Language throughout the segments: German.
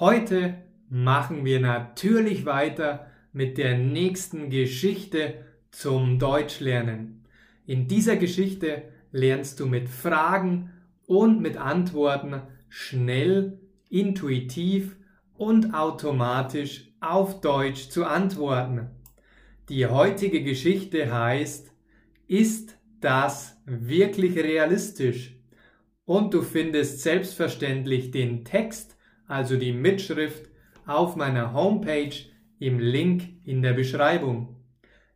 Heute machen wir natürlich weiter mit der nächsten Geschichte zum Deutschlernen. In dieser Geschichte lernst du mit Fragen und mit Antworten schnell, intuitiv und automatisch auf Deutsch zu antworten. Die heutige Geschichte heißt, ist das wirklich realistisch? Und du findest selbstverständlich den Text, also die Mitschrift, auf meiner Homepage im Link in der Beschreibung.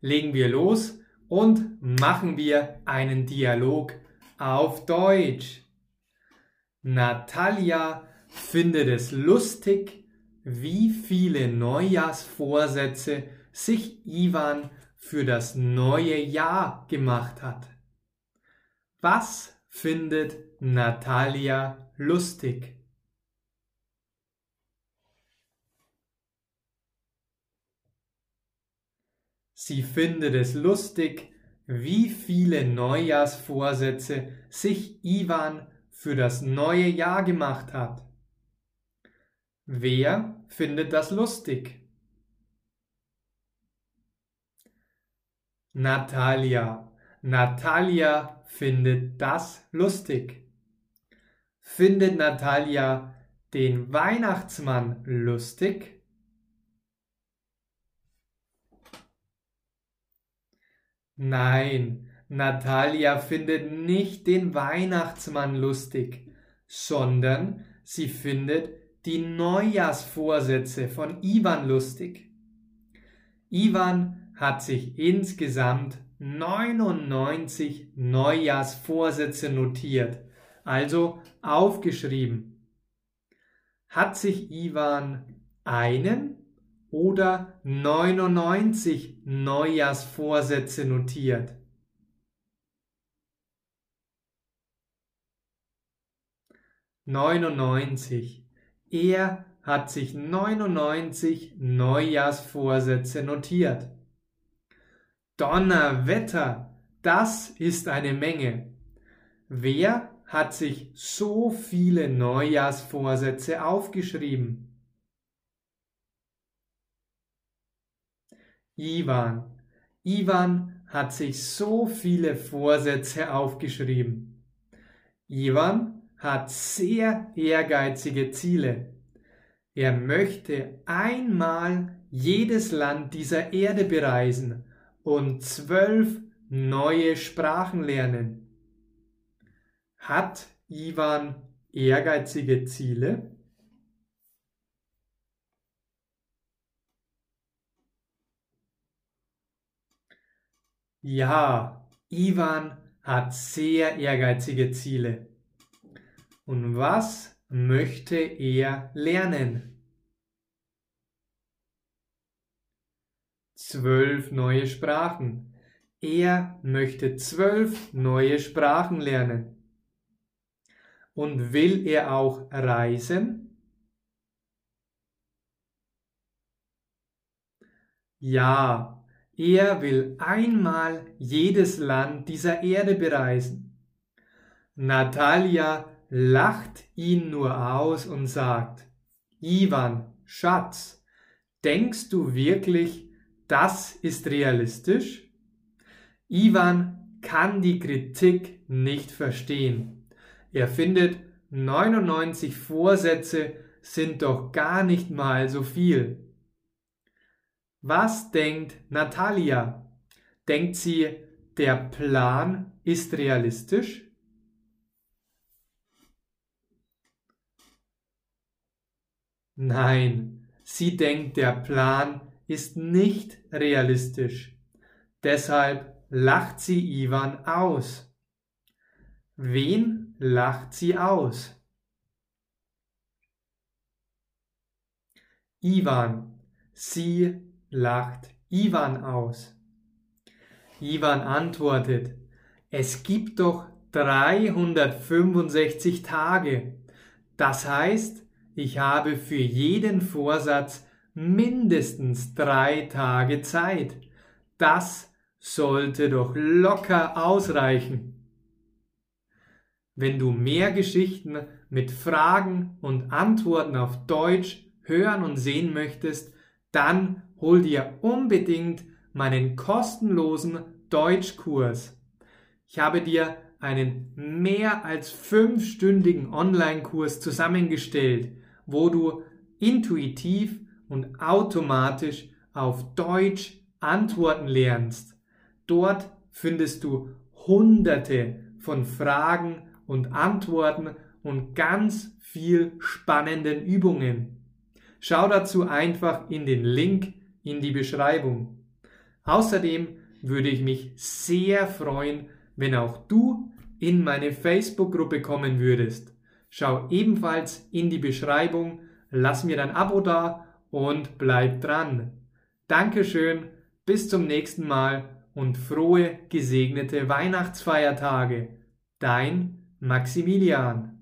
Legen wir los und machen wir einen Dialog auf Deutsch. Natalia findet es lustig, wie viele Neujahrsvorsätze sich Ivan für das neue Jahr gemacht hat. Was findet Natalia lustig? Sie findet es lustig, wie viele Neujahrsvorsätze sich Ivan für das neue Jahr gemacht hat. Wer findet das lustig? Natalia. Natalia findet das lustig. Findet Natalia den Weihnachtsmann lustig? Nein, Natalia findet nicht den Weihnachtsmann lustig, sondern sie findet die Neujahrsvorsätze von Ivan lustig. Ivan hat sich insgesamt 99 Neujahrsvorsätze notiert, also aufgeschrieben. Hat sich Ivan einen oder 99 Neujahrsvorsätze notiert? Neunundneunzig. Er hat sich 99 Neujahrsvorsätze notiert. Donnerwetter, das ist eine Menge. Wer hat sich so viele Neujahrsvorsätze aufgeschrieben? Ivan. Ivan hat sich so viele Vorsätze aufgeschrieben. Ivan hat sehr ehrgeizige Ziele. Er möchte einmal jedes Land dieser Erde bereisen und zwölf neue Sprachen lernen. Hat Ivan ehrgeizige Ziele? Ja, Ivan hat sehr ehrgeizige Ziele. Und was möchte er lernen? zwölf neue Sprachen. Er möchte zwölf neue Sprachen lernen. Und will er auch reisen? Ja, er will einmal jedes Land dieser Erde bereisen. Natalia lacht ihn nur aus und sagt, Ivan, Schatz, denkst du wirklich, das ist realistisch? Ivan kann die Kritik nicht verstehen. Er findet, 99 Vorsätze sind doch gar nicht mal so viel. Was denkt Natalia? Denkt sie, der Plan ist realistisch? Nein, sie denkt, der Plan ist nicht realistisch. Deshalb lacht sie Ivan aus. Wen lacht sie aus? Ivan. Sie lacht Ivan aus. Ivan antwortet, es gibt doch 365 Tage. Das heißt, ich habe für jeden Vorsatz mindestens drei Tage Zeit. Das sollte doch locker ausreichen. Wenn du mehr Geschichten mit Fragen und Antworten auf Deutsch hören und sehen möchtest, dann hol dir unbedingt meinen kostenlosen Deutschkurs. Ich habe dir einen mehr als fünfstündigen Online-Kurs zusammengestellt, wo du intuitiv und automatisch auf Deutsch Antworten lernst. Dort findest du hunderte von Fragen und Antworten und ganz viel spannenden Übungen. Schau dazu einfach in den Link in die Beschreibung. Außerdem würde ich mich sehr freuen, wenn auch du in meine Facebook-Gruppe kommen würdest. Schau ebenfalls in die Beschreibung, lass mir dein Abo da und bleib dran. Dankeschön, bis zum nächsten Mal und frohe gesegnete Weihnachtsfeiertage. Dein Maximilian.